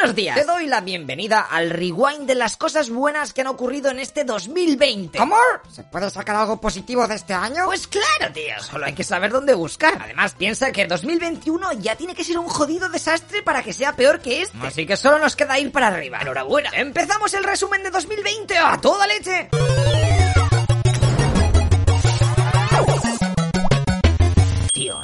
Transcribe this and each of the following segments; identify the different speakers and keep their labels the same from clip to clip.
Speaker 1: Buenos días. Te doy la bienvenida al rewind de las cosas buenas que han ocurrido en este 2020.
Speaker 2: ¿Cómo? ¿Se puede sacar algo positivo de este año?
Speaker 1: Pues claro, tío. Solo hay que saber dónde buscar. Además, piensa que 2021 ya tiene que ser un jodido desastre para que sea peor que este. Así que solo nos queda ir para arriba. Enhorabuena. Empezamos el resumen de 2020 a toda leche.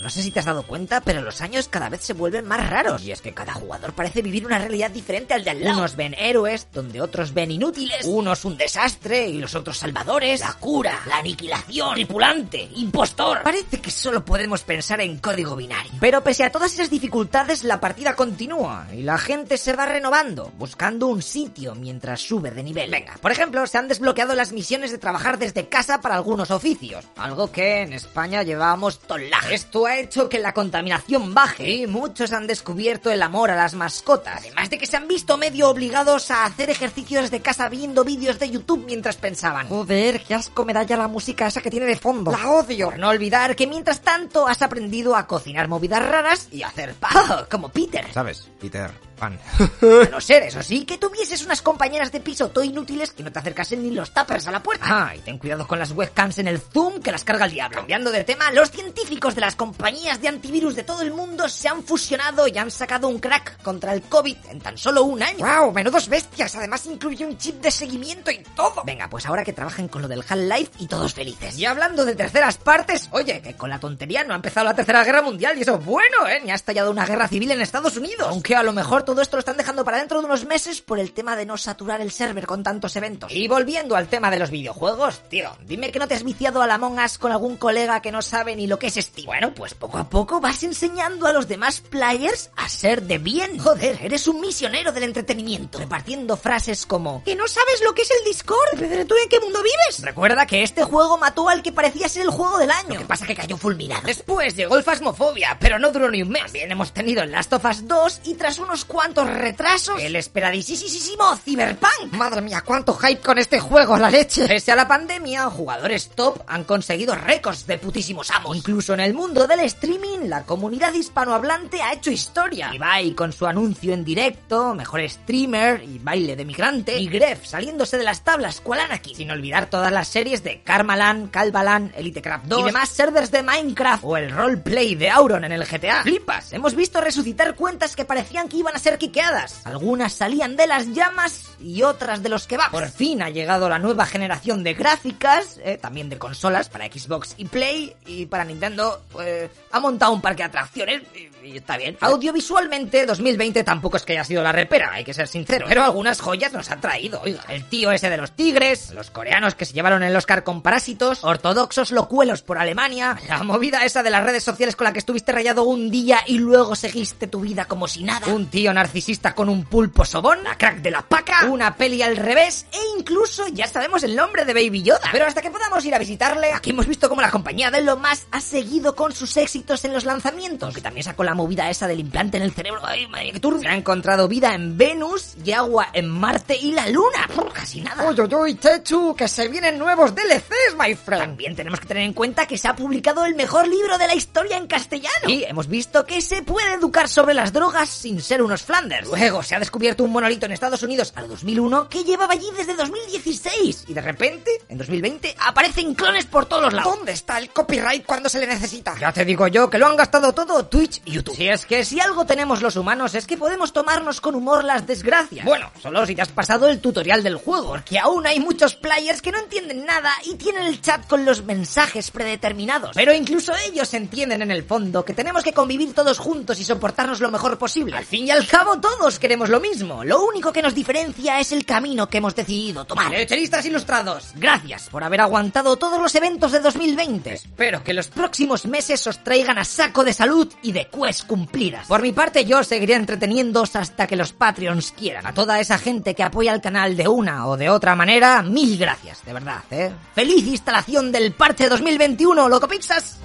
Speaker 1: No sé si te has dado cuenta, pero los años cada vez se vuelven más raros. Y es que cada jugador parece vivir una realidad diferente al de al lado. Unos ven héroes, donde otros ven inútiles. Unos un desastre y los otros salvadores. La cura, la aniquilación, tripulante, impostor. Parece que solo podemos pensar en código binario. Pero pese a todas esas dificultades, la partida continúa y la gente se va renovando, buscando un sitio mientras sube de nivel. Venga, por ejemplo, se han desbloqueado las misiones de trabajar desde casa para algunos oficios. Algo que en España llevábamos tolaje. Esto ha hecho que la contaminación baje y muchos han descubierto el amor a las mascotas. Además de que se han visto medio obligados a hacer ejercicios de casa viendo vídeos de YouTube mientras pensaban.
Speaker 2: Joder, qué asco me da ya la música esa que tiene de fondo. La odio.
Speaker 1: Por no olvidar que mientras tanto has aprendido a cocinar movidas raras y a hacer pan, como Peter.
Speaker 2: ¿Sabes? Peter Pan.
Speaker 1: A no ser, eso sí, que tuvieses unas compañeras de piso todo inútiles que no te acercasen ni los tappers a la puerta. Ah, y ten cuidado con las webcams en el Zoom que las carga el diablo. Cambiando de tema, los científicos de las compañías de antivirus de todo el mundo se han fusionado y han sacado un crack contra el COVID en tan solo un año.
Speaker 2: ¡Wow! Menudos bestias. Además incluye un chip de seguimiento y todo.
Speaker 1: Venga, pues ahora que trabajen con lo del Half-Life y todos felices. Y hablando de terceras partes, oye, que con la tontería no ha empezado la tercera guerra mundial y eso es bueno, ¿eh? Ni ha estallado una guerra civil en Estados Unidos. Aunque a lo mejor todo esto lo están dejando para dentro de unos meses por el tema de no saturar el server con tantos eventos. Y volviendo al tema de los videojuegos, tío, dime que no te has viciado a la Among con algún colega que no sabe ni lo que es Steam. Bueno, pues poco a poco vas enseñando a los demás players a ser de bien. Joder, eres un misionero del entretenimiento, repartiendo frases como ¿Que no sabes lo que es el Discord? ¿Pero tú en qué mundo vives? Recuerda que este juego mató al que parecía ser el juego del año. Lo que pasa que cayó fulminado. Después llegó el Fasmofobia, pero no duró ni un mes. También hemos tenido el Last of Us 2 y tras unos cuantos retrasos, el esperadísimo Cyberpunk.
Speaker 2: Madre mía, cuánto hype con este juego, la leche.
Speaker 1: Pese a la pandemia, jugadores top han conseguido récords de putísimos amos. Incluso en el mundo del streaming, la comunidad hispanohablante ha hecho historia. Ibai con su anuncio en directo, mejor streamer y baile de migrante. Y Gref saliéndose de las tablas, cual Anarchy. Sin olvidar todas las series de Karmalan, Calvalan, Elitecraft 2 y demás servers de Minecraft o el roleplay de Auron en el GTA. Flipas, hemos visto resucitar cuentas que parecían que iban a ser quiqueadas. Algunas salían de las llamas y otras de los que va. Por fin ha llegado la nueva generación de gráficas, eh, también de consolas para Xbox y Play y para Nintendo pues, ha montado un parque de atracciones y, y está bien. Audiovisualmente 2020 tampoco es que haya sido la repera, hay que ser sincero, pero algunas joyas nos ha traído. Oiga, el tío ese de los tigres, los coreanos que se llevaron el Oscar con Parásitos, ortodoxos locuelos por Alemania, la movida esa de las redes sociales con la que estuviste rayado un día y luego seguiste tu vida como si nada, un tío narcisista con un pulpo sobón, la crack de la paca, una peli al revés e incluso ya sabemos el nombre de Baby Yoda. Pero hasta que podamos ir a visitarle, aquí hemos visto cómo la compañía de Elon Musk ha seguido con sus éxitos en los lanzamientos, que también sacó la movida esa del implante en el cerebro, ay madre que turbio. Ha encontrado vida en Venus y agua en Marte y la Luna, casi nada.
Speaker 2: Uy, uy, uy, Techu, que se vienen nuevos DLCs, my friend.
Speaker 1: También tenemos que tener en cuenta que se ha publicado el mejor libro de la historia en castellano. Y hemos visto que se puede educar sobre las drogas sin ser unos Flanders. Luego se ha descubierto un monolito en Estados Unidos al 2001 que llevaba allí desde 2016. Y de repente, en 2020, aparecen clones por todos lados.
Speaker 2: ¿Dónde está el copyright cuando se le necesita?
Speaker 1: Ya te digo yo que lo han gastado todo Twitch y YouTube. Si es que si algo tenemos los humanos es que podemos tomarnos con humor las desgracias. Bueno, solo si te has pasado el tutorial del juego, porque aún hay muchos players que no entienden nada y tienen el chat con los mensajes predeterminados. Pero incluso ellos entienden en el fondo que tenemos que convivir todos juntos y soportarnos lo mejor posible. Al fin y al cabo, cabo todos queremos lo mismo. Lo único que nos diferencia es el camino que hemos decidido tomar. Lecheristas ilustrados, gracias por haber aguantado todos los eventos de 2020. Espero que los próximos meses os traigan a saco de salud y de quest cumplidas. Por mi parte, yo seguiré entreteniéndoos hasta que los Patreons quieran. A toda esa gente que apoya el canal de una o de otra manera, mil gracias, de verdad, ¿eh? ¡Feliz instalación del parche 2021, Loco Pixas!